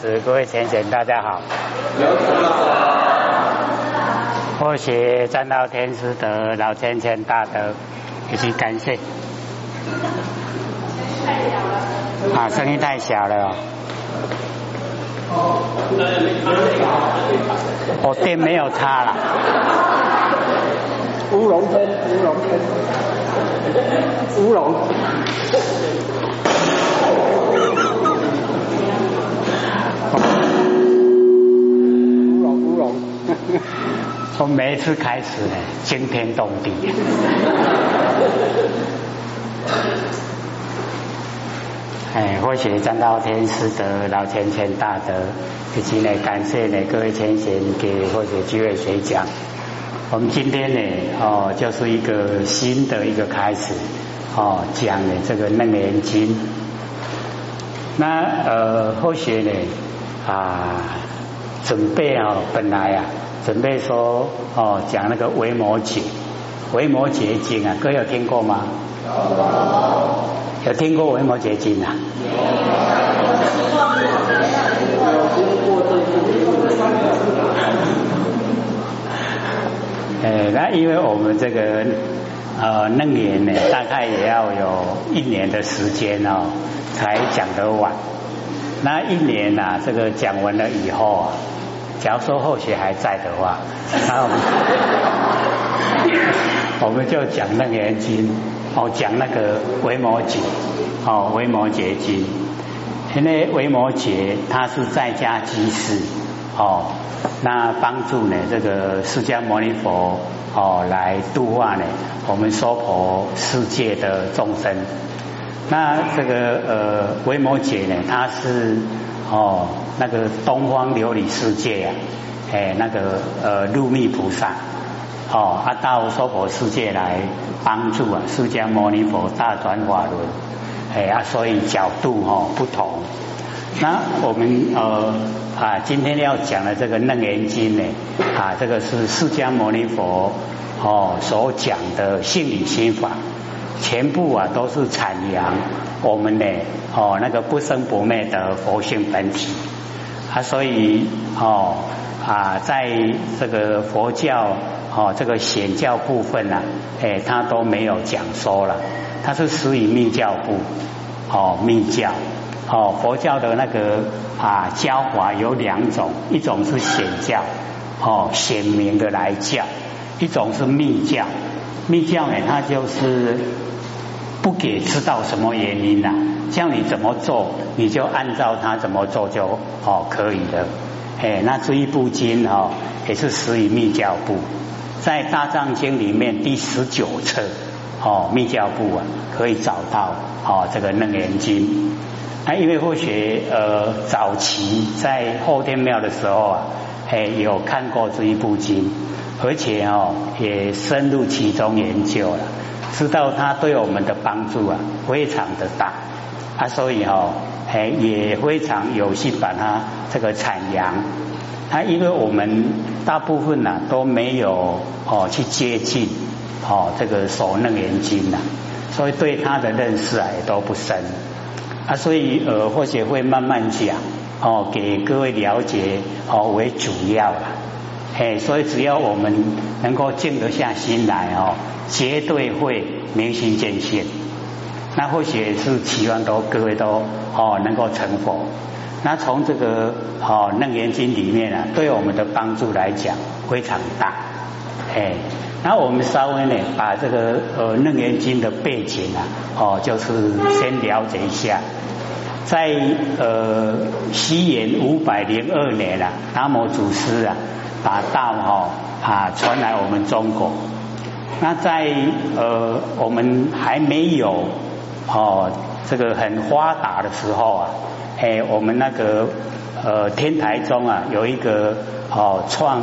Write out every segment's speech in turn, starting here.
子，各位浅贤，大家好。或许站到天师德，老千千大德，以及感谢。啊，声音太小了。哦，电没有插了。乌龙天，乌龙天，乌龙。从每一次开始呢，惊天动地。哎，或许占到天师德，老千千大德，以及呢，感谢呢各位前贤给或者几位学讲。我们今天呢，哦，就是一个新的一个开始，哦，讲的这个楞严经。那呃，后学呢啊，准备啊，本来啊，准备说哦，讲那个维摩诘，维摩诘经啊，各位有听过吗？有有听过维摩诘经啊？呃，那因为我们这个呃楞严呢，大概也要有一年的时间哦，才讲得完。那一年呐，这个讲完了以后啊，假如说后学还在的话，那我们 我们就讲楞严经，哦，讲那个维摩诘，哦，维摩诘经。因为维摩诘他是在家居士，哦。那帮助呢？这个释迦牟尼佛哦，来度化呢我们娑婆世界的众生。那这个呃维摩诘呢，他是哦那个东方琉璃世界啊，哎那个呃入密菩萨哦，他到娑婆世界来帮助啊释迦牟尼佛大转法轮，哎啊所以角度哦不同。那我们呃啊，今天要讲的这个楞严经呢，啊，这个是释迦牟尼佛哦所讲的性理心法，全部啊都是阐扬我们的哦那个不生不灭的佛性本体啊，所以哦啊，在这个佛教哦这个显教部分呢，哎，他都没有讲说了，他是属于密教部哦密教。哦，佛教的那个啊教法有两种，一种是显教，哦显明的来教；一种是密教。密教呢，它就是不给知道什么原因呐，叫你怎么做，你就按照他怎么做就哦可以的。哎，那这一部经哦也是属于密教部，在大藏经里面第十九册哦密教部啊可以找到哦这个楞严经。啊，因为或许呃早期在后天庙的时候啊，哎有看过这一部经，而且哦也深入其中研究了，知道它对我们的帮助啊非常的大啊，所以哦哎也非常有心把它这个阐扬啊，因为我们大部分呢都没有哦去接近哦这个所楞严经呐，所以对它的认识啊也都不深。啊，所以呃，或许会慢慢讲哦，给各位了解哦为主要啦。嘿，所以只要我们能够静得下心来哦，绝对会明心见性。那或许是期望都各位都哦能够成佛。那从这个哦楞严经里面啊，对我们的帮助来讲非常大。哎，那我们稍微呢把这个呃楞严经的背景啊，哦就是先了解一下。在呃西元五百零二年啊，达摩祖师啊把道哈啊传来我们中国。那在呃我们还没有哦这个很发达的时候啊，哎我们那个呃天台中啊有一个哦创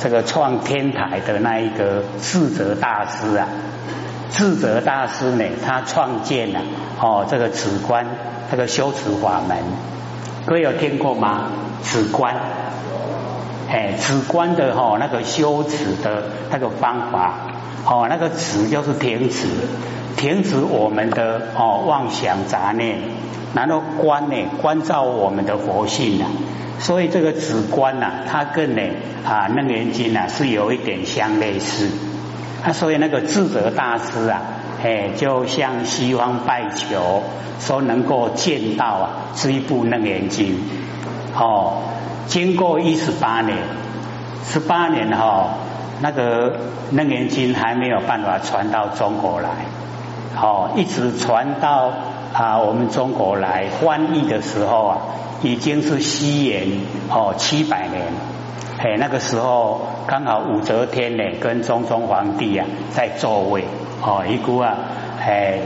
这个创天台的那一个智者大师啊，智者大师呢他创建了哦这个止观。这个修持法门，各位有听过吗？止观，哎，止观的哈那个修持的那个方法，哦，那个止就是停止，停止我们的哦妄想杂念，然后观呢关照我们的佛性啊，所以这个止观呐，它跟呢啊楞严经啊是有一点相类似。啊，所以那个智者大师啊，哎，就向西方拜求，说能够见到啊这一部楞严经。哦，经过一十八年，十八年哈，那个楞严经还没有办法传到中国来，哦，一直传到。啊，我们中国来翻译的时候啊，已经是西元哦七百年，哎，那个时候刚好武则天呢跟中宗皇帝啊在座位哦，一估啊，哎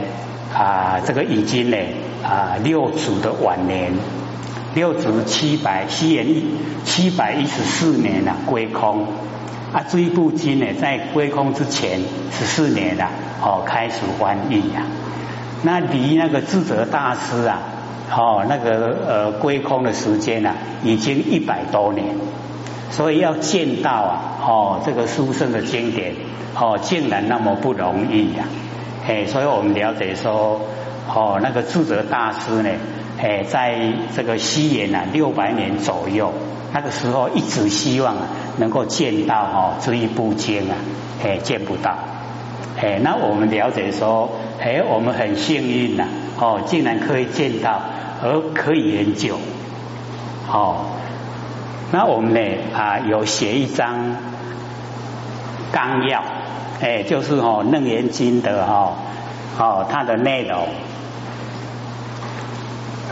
啊，这个已经呢啊六祖的晚年，六祖七百西元一七百一十四年啊归空。啊，这一部经呢在归空之前十四年啊哦开始翻译呀。那离那个智者大师啊，哦，那个呃归空的时间呢，已经一百多年，所以要见到啊，哦，这个书生的经典，哦，竟然那么不容易呀，哎，所以我们了解说，哦，那个智者大师呢，哎，在这个西元啊六百年左右，那个时候一直希望能够见到哦这一部经啊，哎，见不到。哎，那我们了解说，哎，我们很幸运呐，哦，竟然可以见到，而可以研究，哦，那我们呢啊，有写一张纲要，哎，就是哦《楞严经》的哈，哦，它的内容，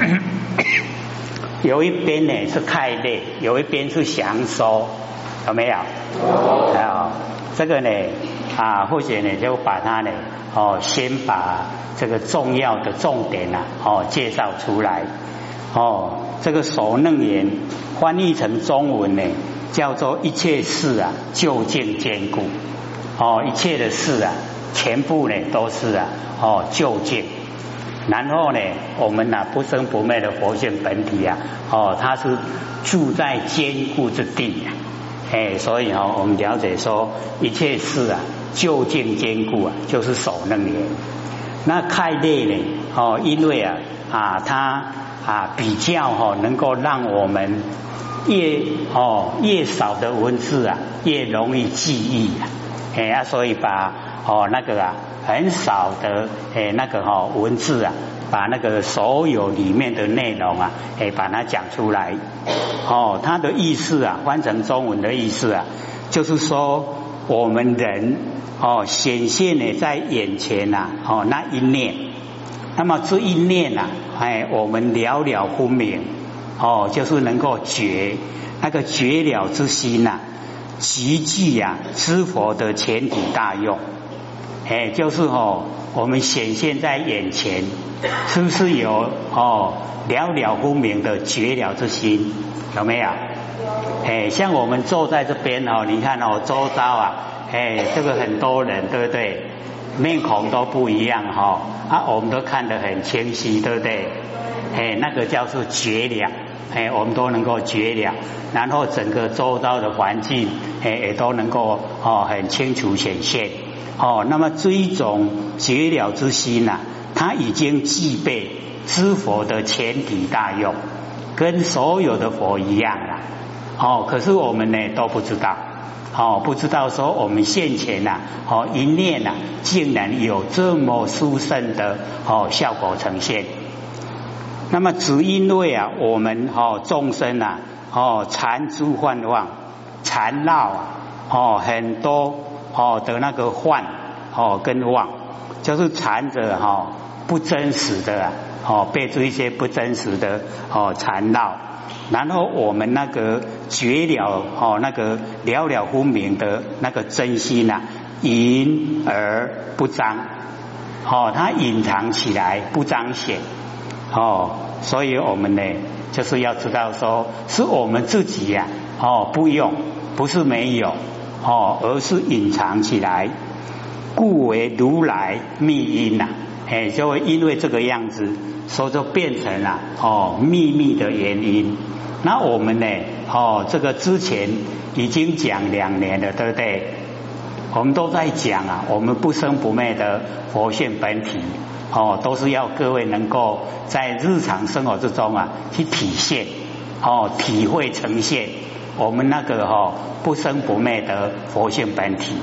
有一边呢是太累，有一边是享受，有没有？有。这个呢？啊，或者呢，就把它呢，哦，先把这个重要的重点啊，哦，介绍出来。哦，这个首楞严翻译成中文呢，叫做一切事啊，究竟坚固。哦，一切的事啊，全部呢都是啊，哦，究竟。然后呢，我们呐不生不灭的佛性本体啊，哦，它是住在坚固之地。哎，所以哈，我们了解说一切事啊。就近坚固啊，就是守楞严。那开列呢？哦，因为啊啊，它啊比较哈，能够让我们越哦越少的文字啊，越容易记忆啊。哎啊，所以把哦那个啊很少的哎那个哈文字啊，把那个所有里面的内容啊，哎把它讲出来。哦，它的意思啊，翻成中文的意思啊，就是说我们人。哦，显现呢在眼前呐，哦那一念，那么这一念呐，哎，我们了了分明，哦，就是能够觉那个觉了之心呐，极具呀知佛的前提大用，哎，就是哦，我们显现在眼前，是不是有哦了了分明的觉了之心？有没有？哎，像我们坐在这边哦，你看哦，周遭啊。哎，这个很多人对不对？面孔都不一样哈啊，我们都看得很清晰，对不对？哎，那个叫做觉了，哎，我们都能够觉了，然后整个周遭的环境哎也都能够哦很清楚显现哦。那么这一种觉了之心呐，它已经具备知佛的前提大用，跟所有的佛一样了哦。可是我们呢都不知道。哦，不知道说我们现前呐，哦一念呐，竟然有这么殊胜的哦效果呈现。那么只因为啊，我们哦众生呐，哦缠诸幻妄，缠绕啊，哦很多哦的那个幻哦跟妄，就是缠着哈不真实的啊哦被这一些不真实的哦缠绕。然后我们那个绝了哦，那个了了分明的那个真心呐，隐而不彰，哦，它隐藏起来不彰显，哦，所以我们呢就是要知道说，是我们自己呀，哦，不用，不是没有，哦，而是隐藏起来，故为如来密因呐，哎，就会因为这个样子，所以就变成了哦秘密的原因。那我们呢？哦，这个之前已经讲两年了，对不对？我们都在讲啊，我们不生不灭的佛性本体哦，都是要各位能够在日常生活之中啊去体现哦，体会呈现我们那个哈不生不灭的佛性本体，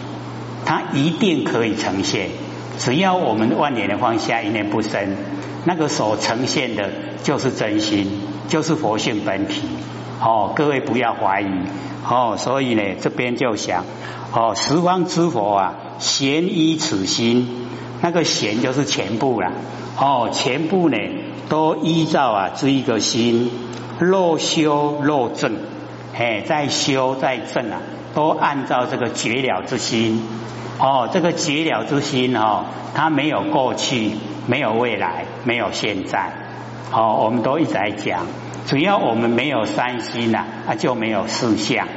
它一定可以呈现。只要我们万年的放下，一念不生，那个所呈现的就是真心，就是佛性本体。哦，各位不要怀疑。哦，所以呢，这边就想，哦，十方之佛啊，咸依此心，那个贤就是全部了。哦，全部呢都依照啊这一个心，若修若正，哎，在修在正啊，都按照这个绝了之心。哦，这个绝了之心哦，它没有过去，没有未来，没有现在。哦，我们都一直在讲，只要我们没有三心呐，啊就没有四相。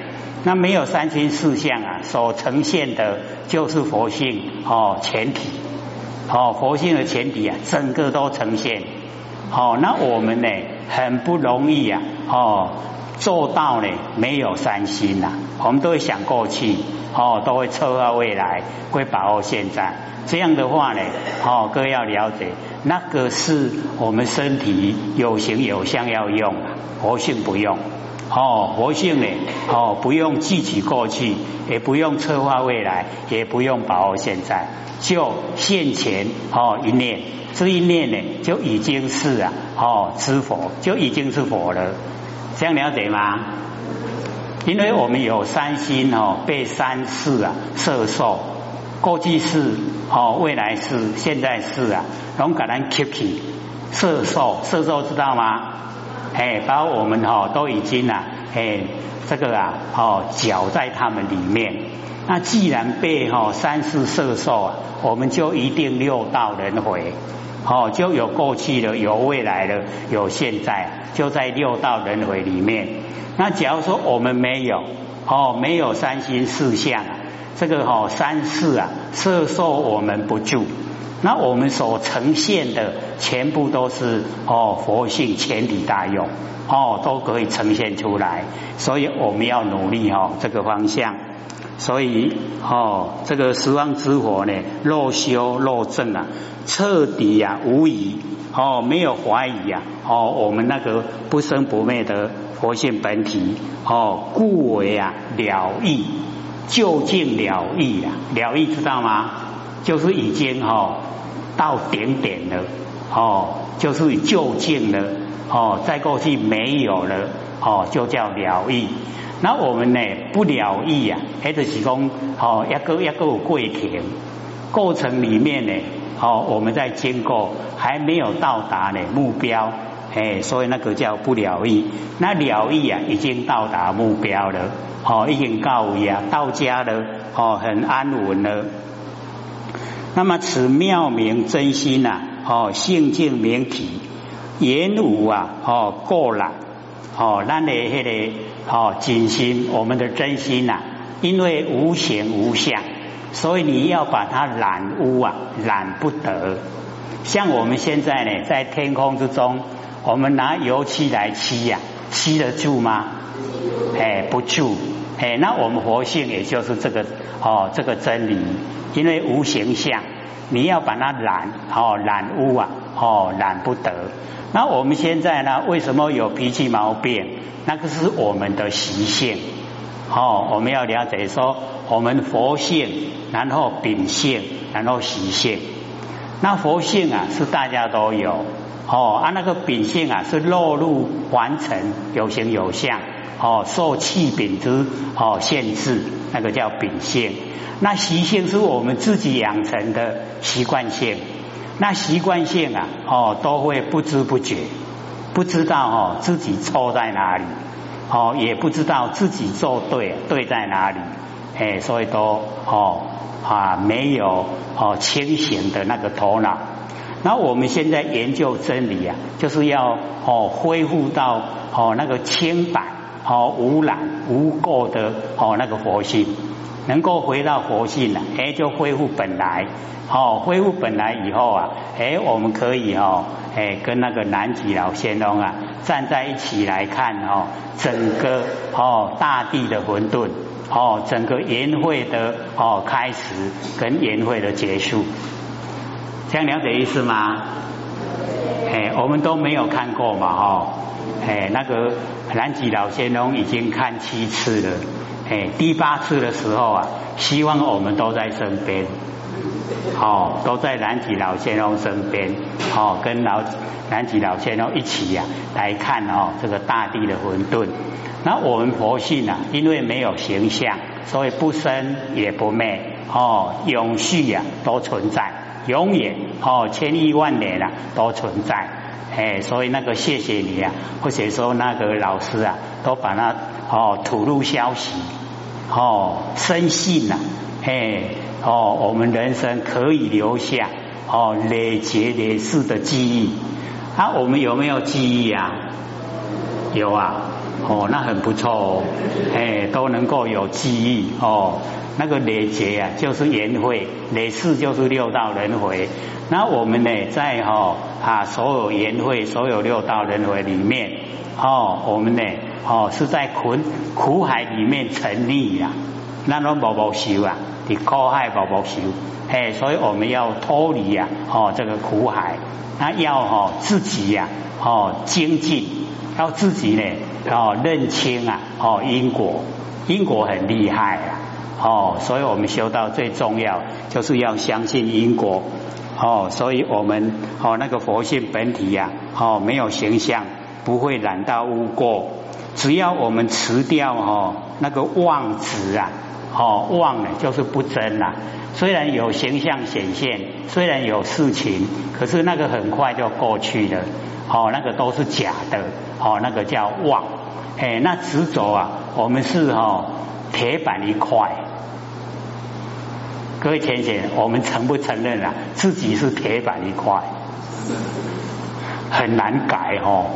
那没有三心四相啊，所呈现的就是佛性哦前提。哦，佛性的前提啊，整个都呈现。哦，那我们呢，很不容易啊。哦。做到呢，没有三心呐，我们都会想过去，哦，都会策划未来，会把握现在。这样的话呢，哦，各位要了解，那个是我们身体有形有相要用，佛性不用。哦，活性呢，哦，不用记起过去，也不用策划未来，也不用把握现在，就现前哦一念，这一念呢，就已经是啊，哦，知佛，就已经是佛了。这样了解吗？因为我们有三心哦，被三世啊摄受，过去世哦，未来世，现在世啊，拢给咱 keep 起摄受，摄受知道吗？哎，把我们哈都已经啊，哎，这个啊，哦，搅在他们里面。那既然被哈三世摄受啊，我们就一定六道轮回。哦，就有过去的，有未来的，有现在，就在六道轮回里面。那假如说我们没有，哦，没有三心四相，这个哦三世啊，摄受我们不住。那我们所呈现的全部都是哦佛性全体大用，哦都可以呈现出来。所以我们要努力哦这个方向。所以哦，这个十方之火呢，若修若正啊，彻底呀无疑哦，没有怀疑呀哦，我们那个不生不灭的佛性本体哦，故为啊了义，究竟了义啊，了义知道吗？就是已经哦到顶点了哦，就是就近了哦，再过去没有了哦，就叫了义。那我们呢不了义呀，还是提供哦一个一个过程，过程里面呢，哦我们在经过还没有到达呢目标，哎，所以那个叫不了义。那了义啊，已经到达目标了，哦已经告位啊，到家了，哦很安稳了。那么此妙明真心呐，哦性净明体，言无啊，哦过了。哦，那的那个哦，真心，我们的真心呐，因为无形无相，所以你要把它染污啊，染不得。像我们现在呢，在天空之中，我们拿油漆来漆呀，漆得住吗？哎，不住。哎，那我们佛性也就是这个哦，这个真理，因为无形相，你要把它染哦，染污啊，哦，染不得。那我们现在呢？为什么有脾气毛病？那个是我们的习性。哦，我们要了解说，我们佛性，然后秉性，然后习性。那佛性啊，是大家都有。哦，啊，那个秉性啊，是落入凡尘，有形有相。哦，受气禀之哦限制，那个叫秉性。那习性是我们自己养成的习惯性。那习惯性啊，哦，都会不知不觉，不知道哦自己错在哪里，哦，也不知道自己做对对在哪里，哎，所以都哦啊没有哦清醒的那个头脑。那我们现在研究真理啊，就是要哦恢复到哦那个清白、哦无染无垢的哦那个佛性。能够回到佛性了，哎，就恢复本来，哦，恢复本来以后啊，哎，我们可以哦，哎，跟那个南极老仙翁啊站在一起来看哦，整个哦大地的混沌，哦整个圆会的哦开始跟圆会的结束，这样了解意思吗？哎，我们都没有看过嘛，哈，哎，那个南极老仙翁已经看七次了，哎，第八次的时候啊，希望我们都在身边。哦，都在南极老仙翁身边，哦，跟老南极老仙翁一起呀来看哦这个大地的混沌。那我们佛性啊，因为没有形象，所以不生也不灭，哦，永续呀都存在，永远哦千亿万年啊都存在。哎，所以那个谢谢你啊，或者说那个老师啊，都把它哦吐露消息，哦深信呐，哎。哦，我们人生可以留下哦累劫累世的记忆啊，我们有没有记忆啊？有啊，哦，那很不错哦，哎，都能够有记忆哦。那个累劫啊，就是缘会；累世就是六道轮回。那我们呢，在哈啊所有缘会、所有六道轮回里面，哦，我们呢，哦是在苦苦海里面沉溺呀，那种无无修啊。你苦海宝宝修，哎，所以我们要脱离呀，哦，这个苦海，那要哈自己呀，哦精进，要自己呢，哦认清啊，哦因果，因果很厉害啊，哦，所以我们修道最重要就是要相信因果，哦，所以我们哦那个佛性本体呀，哦没有形象，不会染到污垢，只要我们辞掉哦那个妄执啊。哦，妄呢就是不真啦。虽然有形象显现，虽然有事情，可是那个很快就过去了。哦，那个都是假的。哦，那个叫妄。哎，那执着啊，我们是哦铁板一块。各位浅显，我们承不承认啊？自己是铁板一块，很难改哦。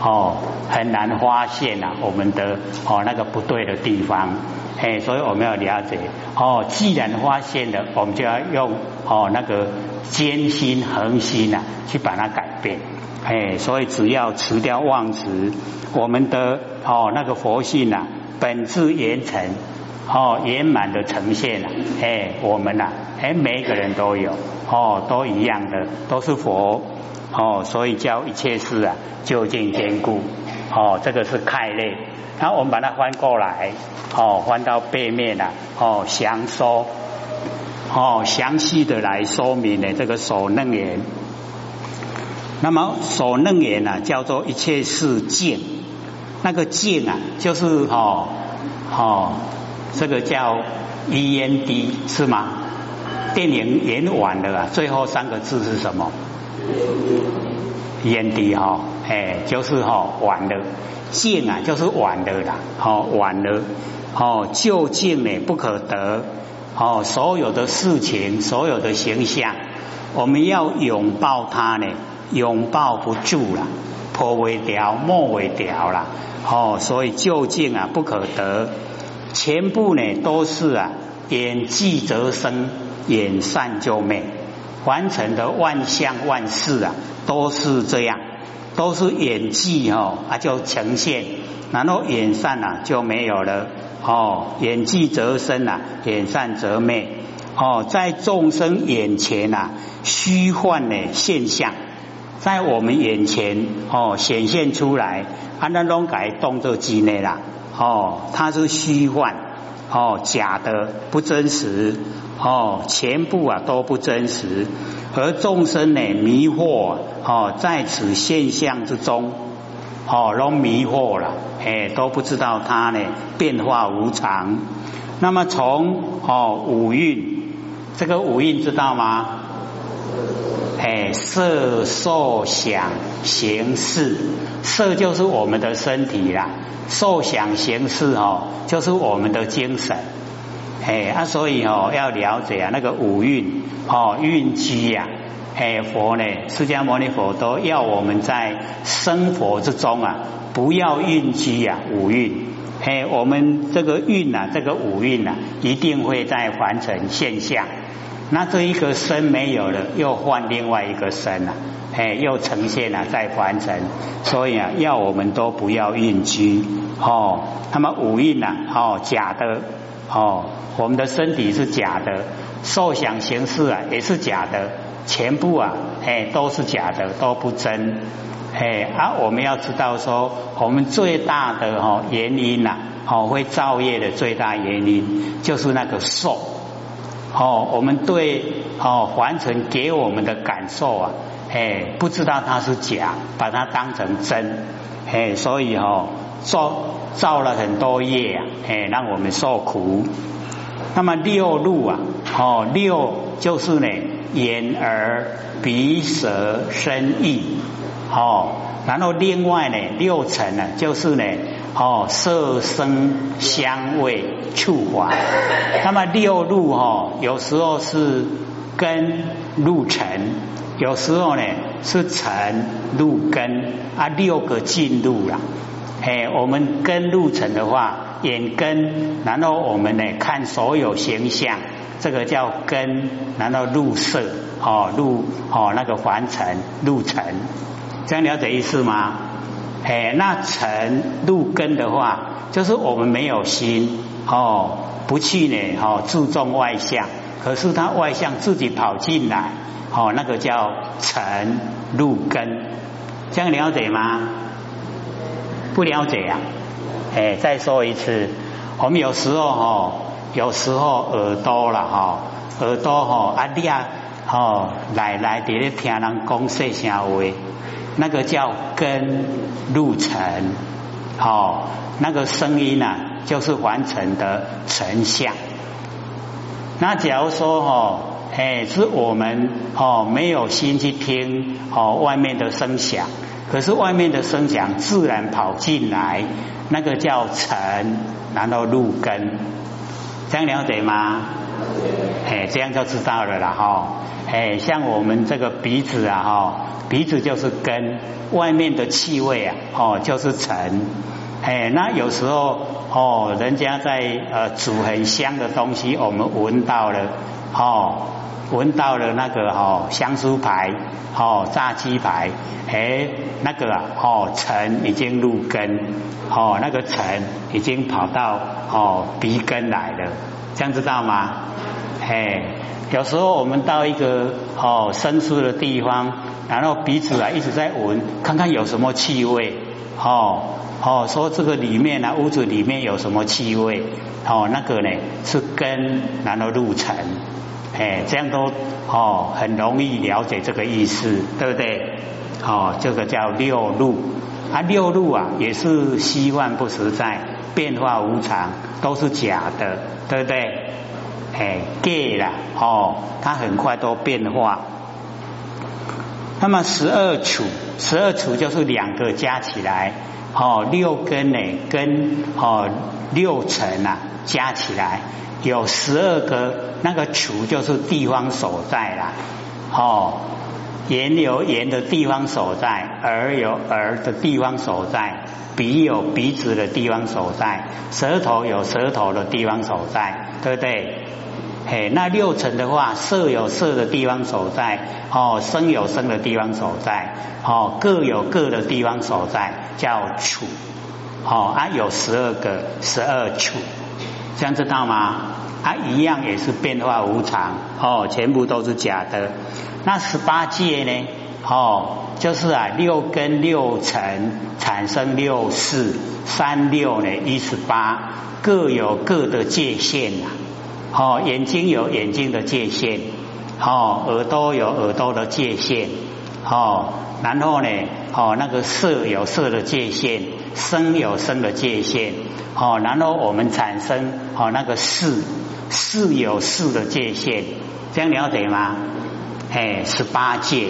哦，很难发现啊，我们的哦那个不对的地方。哎，所以我们要了解哦。既然发现了，我们就要用哦那个艰辛恒心啊，去把它改变。哎，所以只要辞掉妄执，我们的哦那个佛性啊，本质圆成哦圆满的呈现了。哎，我们呐，哎每一个人都有哦，都一样的，都是佛哦，所以教一切事啊，究竟坚固哦，这个是开类。然后我们把它翻过来，哦，翻到背面了，哦，详说，哦，详细的来说明呢这个手楞言。那么手楞言呢，叫做一切事见，那个见啊，就是哦，哦，这个叫 E N D 是吗？电影演完了啊，最后三个字是什么？E N D 哈，哎，就是哈完了。见啊，就是完了啦，好完了，哦，究竟呢不可得，哦，所有的事情，所有的形象，我们要拥抱它呢，拥抱不住了，破为掉，莫为掉了，哦，所以究竟啊不可得，全部呢都是啊，眼寂则生，眼散就灭，完成的万象万事啊，都是这样。都是演技哦，啊就呈现，然后演散啊就没有了哦，演技则生啊，演散则灭哦，在众生眼前呐，虚幻的现象，在我们眼前哦显现出来，安那种改动作机内啦哦，它是虚幻哦，假的不真实哦，全部啊都不真实。而众生呢迷惑哦，在此现象之中哦，都迷惑了，哎，都不知道它呢变化无常。那么从哦五蕴，这个五蕴知道吗？哎，色、受、想、行、识，色就是我们的身体啦，受、想、行、识哦，就是我们的精神。哎啊，所以哦，要了解啊，那个五蕴哦，蕴机呀，哎，佛呢，释迦牟尼佛都要我们在生活之中啊，不要蕴机呀，五蕴，哎，我们这个蕴呐，这个五蕴呐，一定会在凡尘现象。那这一个身没有了，又换另外一个身了，哎，又呈现了再完成，所以啊，要我们都不要运居哦。那么五蕴呐，哦，假的哦，我们的身体是假的，受想行识啊也是假的，全部啊，哎，都是假的，都不真。哎，啊，我们要知道说，我们最大的哈原因呐，哦，会造业的最大原因就是那个受，哦，我们对哦凡尘给我们的感受啊，哎，不知道它是假，把它当成真，哎，所以哦造造了很多业啊，哎，让我们受苦。那么六路啊，哦，六就是呢，眼耳鼻舌身意。哦，然后另外呢，六尘呢，就是呢，哦，色声香味触法。那么六路哦，有时候是根入尘，有时候呢是尘入根啊，六个进入了。哎，我们根入尘的话，眼根，然后我们呢看所有形象，这个叫根，然后入色，哦，入哦那个凡尘入尘。这样了解意思吗？哎，那尘入根的话，就是我们没有心哦，不去呢哦注重外向，可是他外向自己跑进来，哦，那个叫尘入根。这样了解吗？不了解呀？哎，再说一次，我们有时候哦，有时候耳朵了哈，耳朵哦，啊你啊哦来来伫咧听人讲说啥话。那个叫根入尘，哦，那个声音呢，就是完成的成像。那假如说哦，哎，是我们哦没有心去听哦外面的声响，可是外面的声响自然跑进来，那个叫尘，然后入根，这样了解吗？哎，这样就知道了啦哈。哎，像我们这个鼻子啊哈。鼻子就是根，外面的气味啊，哦，就是尘。哎，那有时候哦，人家在呃煮很香的东西，我们闻到了，哦，闻到了那个哦香酥排，哦炸鸡排，哎，那个啊，哦尘已经入根，哦那个尘已经跑到哦鼻根来了，这样知道吗？哎，有时候我们到一个哦深处的地方。然后鼻子啊一直在闻，看看有什么气味，哦哦，说这个里面呢屋子里面有什么气味，哦那个呢是根，然后入尘，哎这样都哦很容易了解这个意思，对不对？哦这个叫六路，啊六路啊也是虚幻不实在，变化无常，都是假的，对不对？哎，gay 了哦，它很快都变化。那么十二处，十二处就是两个加起来，哦，六根呢，跟哦六尘啊加起来有十二个，那个处就是地方所在啦，哦，眼有眼的地方所在，耳有耳的地方所在，鼻有鼻子的地方所在，舌头有舌头的地方所在，对不对？嘿，那六尘的话，色有色的地方所在，哦，声有声的地方所在，哦，各有各的地方所在，叫处，哦，啊，有十二个，十二处，这样知道吗？啊，一样也是变化无常，哦，全部都是假的。那十八界呢？哦，就是啊，六根六尘产生六四，三六呢一十八，各有各的界限呐。哦，眼睛有眼睛的界限，哦，耳朵有耳朵的界限，哦，然后呢，哦，那个色有色的界限，声有声的界限，哦，然后我们产生哦那个视，视有视的界限，这样了解吗？哎，十八界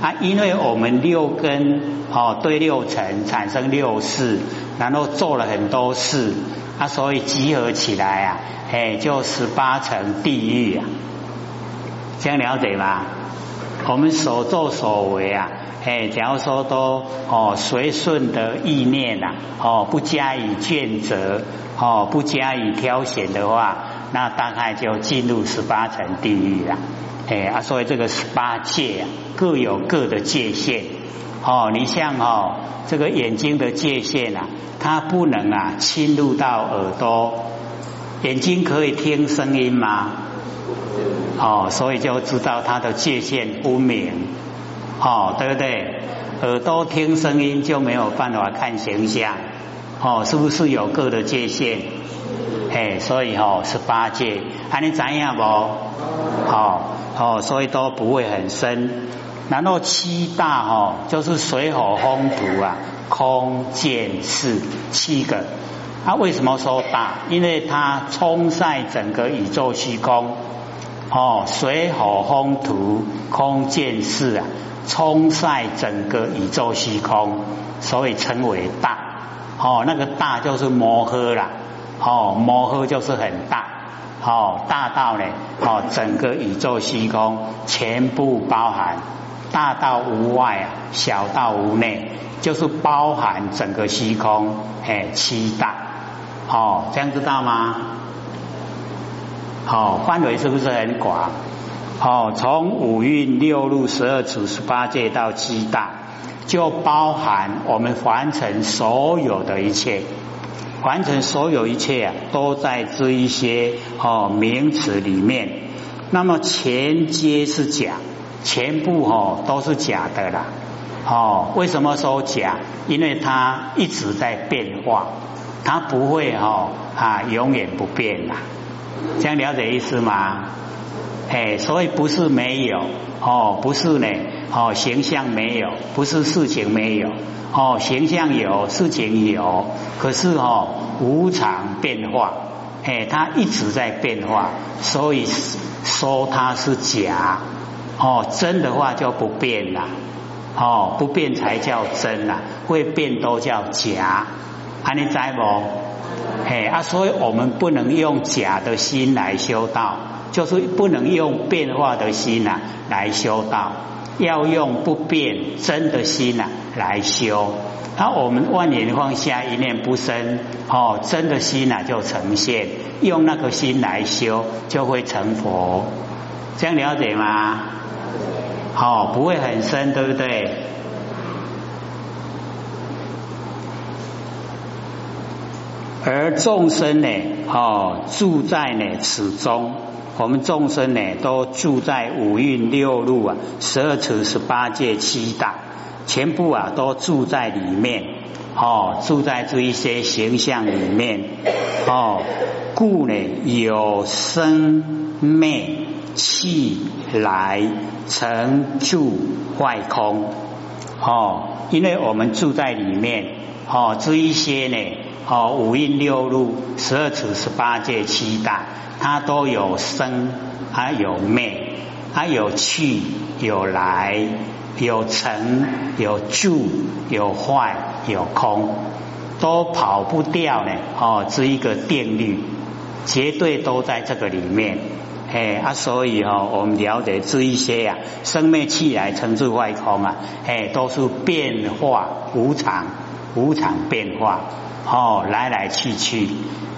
啊，因为我们六根哦对六尘产生六事，然后做了很多事。啊，所以集合起来啊，哎，就十八层地狱啊，这样了解吗？我们所作所为啊，哎，假如说都哦随顺的意念呐，哦不加以眷责，哦不加以挑选的话，那大概就进入十八层地狱了。哎啊，所以这个十八界啊，各有各的界限。哦，你像哦，这个眼睛的界限啊，它不能啊侵入到耳朵。眼睛可以听声音吗？哦，所以就知道它的界限不明。哦，对不对？耳朵听声音就没有办法看形象。哦，是不是有各的界限？哎，所以哦，十八界，啊，你怎样不？哦哦，所以都不会很深。然后七大哦，就是水火风土啊，空见识七个。它为什么说大？因为它冲晒整个宇宙虚空。哦，水火风土空见识啊，冲晒整个宇宙虚空，所以称为大。哦，那个大就是摩诃啦，哦，摩诃就是很大，哦，大到呢，哦，整个宇宙虚空全部包含，大到无外啊，小到无内，就是包含整个虚空，哎，七大，哦，这样知道吗？好，范围是不是很广？哦，从五蕴六路十二处十八界到七大。就包含我们凡尘所有的一切，凡尘所有一切啊，都在这一些哦名词里面。那么全皆是讲，全部哦都是假的啦。哦，为什么说假？因为它一直在变化，它不会哦啊永远不变啦。这样了解意思吗？哎，所以不是没有哦，不是呢。哦，形象没有，不是事情没有。哦，形象有，事情有，可是哦，无常变化，哎，它一直在变化，所以说它是假。哦，真的话就不变了。哦，不变才叫真呐，会变都叫假。安尼知不？嘿啊，所以我们不能用假的心来修道，就是不能用变化的心呐来修道。要用不变真的心呐来修，那我们万年放下一念不生，哦，真的心呐就呈现，用那个心来修就会成佛，这样了解吗？好，不会很深，对不对？而众生呢，哦，住在呢此中。我们众生呢，都住在五蕴六路啊，十二处十八界七大，全部啊都住在里面，哦，住在这一些形象里面，哦，故呢有生灭气来成住坏空，哦，因为我们住在里面，哦，这一些呢，哦，五阴六路十二处十八界七大。它都有生，它有灭，它有去有来，有成有住有坏有空，都跑不掉呢。哦，这一个定律，绝对都在这个里面。哎啊，所以哦，我们了解这一些呀，生灭气来称之外空啊，哎，都是变化无常，无常变化，哦，来来去去，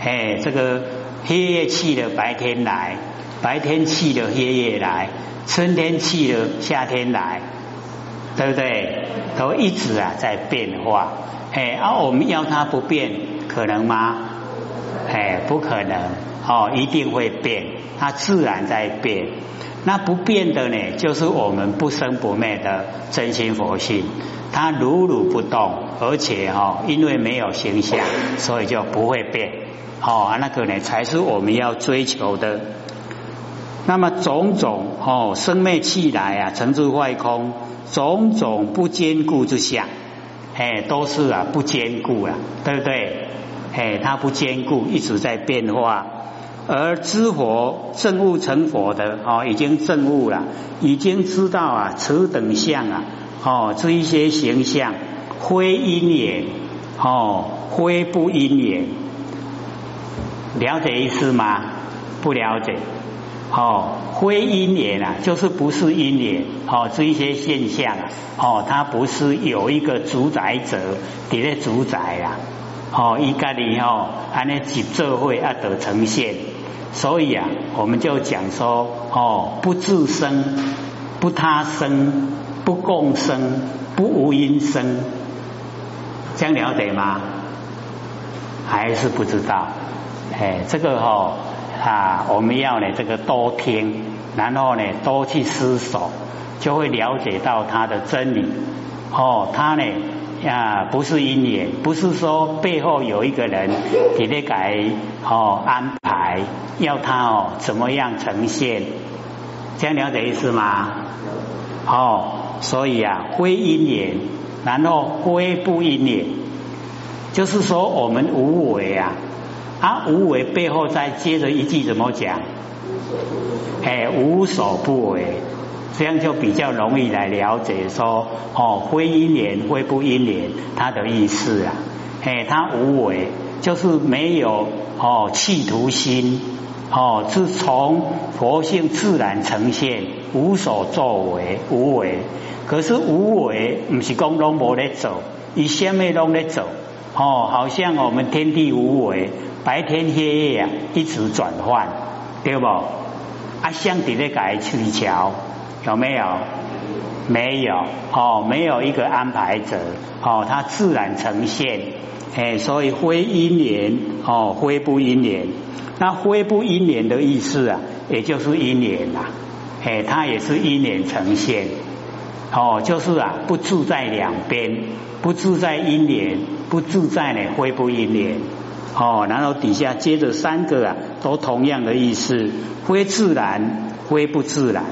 哎，这个。黑夜去了，白天来；白天去了，黑夜来；春天去了，夏天来，对不对？都一直啊在变化。哎，而我们要它不变，可能吗？哎，不可能。哦，一定会变，它自然在变。那不变的呢，就是我们不生不灭的真心佛性，它如如不动，而且哈，因为没有形象，所以就不会变。哦，那个呢，才是我们要追求的。那么种种哦，生灭气来啊，成住坏空，种种不坚固之相，哎，都是啊不坚固啊，对不对？哎，它不坚固，一直在变化。而知佛证悟成佛的哦，已经证悟了，已经知道啊，此等相啊，哦，这一些形象，非因缘，哦，非不因缘。了解意思吗？不了解。哦，非因缘啊，就是不是因缘。哦，这一些现象啊，哦，它不是有一个主宰者伫咧主宰啊。哦，伊家里哦，安尼集社会啊得呈现。所以啊，我们就讲说哦，不自生，不他生，不共生，不无因生，这样了解吗？还是不知道？哎，这个哈啊，我们要呢这个多听，然后呢多去思索，就会了解到他的真理。哦，他呢啊不是因缘，不是说背后有一个人给你改哦安排，要他哦怎么样呈现，这样了解意思吗？哦，所以啊，非因缘，然后非不因缘，就是说我们无为啊，啊无为背后再接着一句怎么讲？哎，无所不为。这样就比较容易来了解说哦，非因缘，非不因缘，它的意思啊，嘿，它无为，就是没有哦企图心哦，是从佛性自然呈现，无所作为，无为。可是无为，不是讲拢无咧走，以什么拢咧走？哦，好像我们天地无为，白天黑夜啊，一直转换，对不？啊，像伫咧改取桥。有没有？没有哦，没有一个安排者哦，它自然呈现，哎，所以非因缘哦，非不因缘。那非不因缘的意思啊，也就是因缘呐，哎，它也是因缘呈现哦，就是啊，不住在两边，不住在因缘，不住在呢非不因缘哦，然后底下接着三个啊，都同样的意思，非自然，非不自然。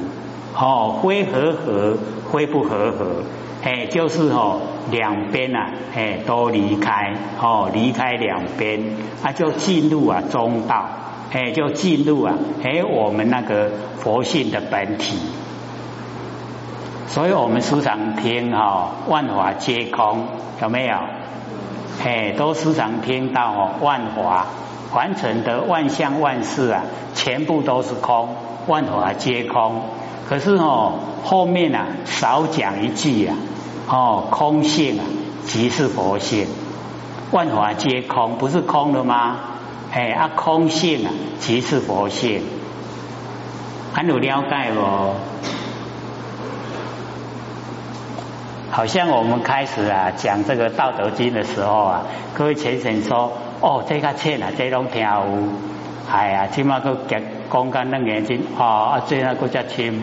哦，非和合，非不和合，哎，就是哦，两边呐，哎，都离开，哦，离开两边，啊，就进入啊中道，哎，就进入啊，哎，我们那个佛性的本体。所以我们时常听哈，万法皆空，有没有？哎，都时常听到哦，万法完成的万象万事啊，全部都是空，万法皆空。可是哦，后面啊少讲一句啊，哦，空性啊即是佛性，万法皆空，不是空了吗？哎啊，空性啊即是佛性，很有了解哦？好像我们开始啊讲这个《道德经》的时候啊，各位先生说，哦，这个切啊，这拢听有，哎呀，起码个讲讲干两眼睛，哦，啊，这那个叫亲。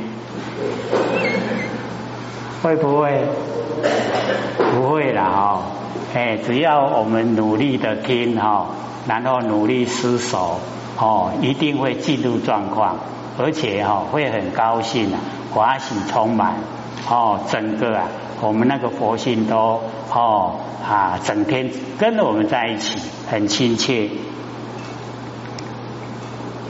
会不会？不会啦哦，哎，只要我们努力的听哈，然后努力思索哦，一定会进入状况，而且哈会很高兴啊，欢喜充满哦，整个啊，我们那个佛性都哦啊，整天跟着我们在一起，很亲切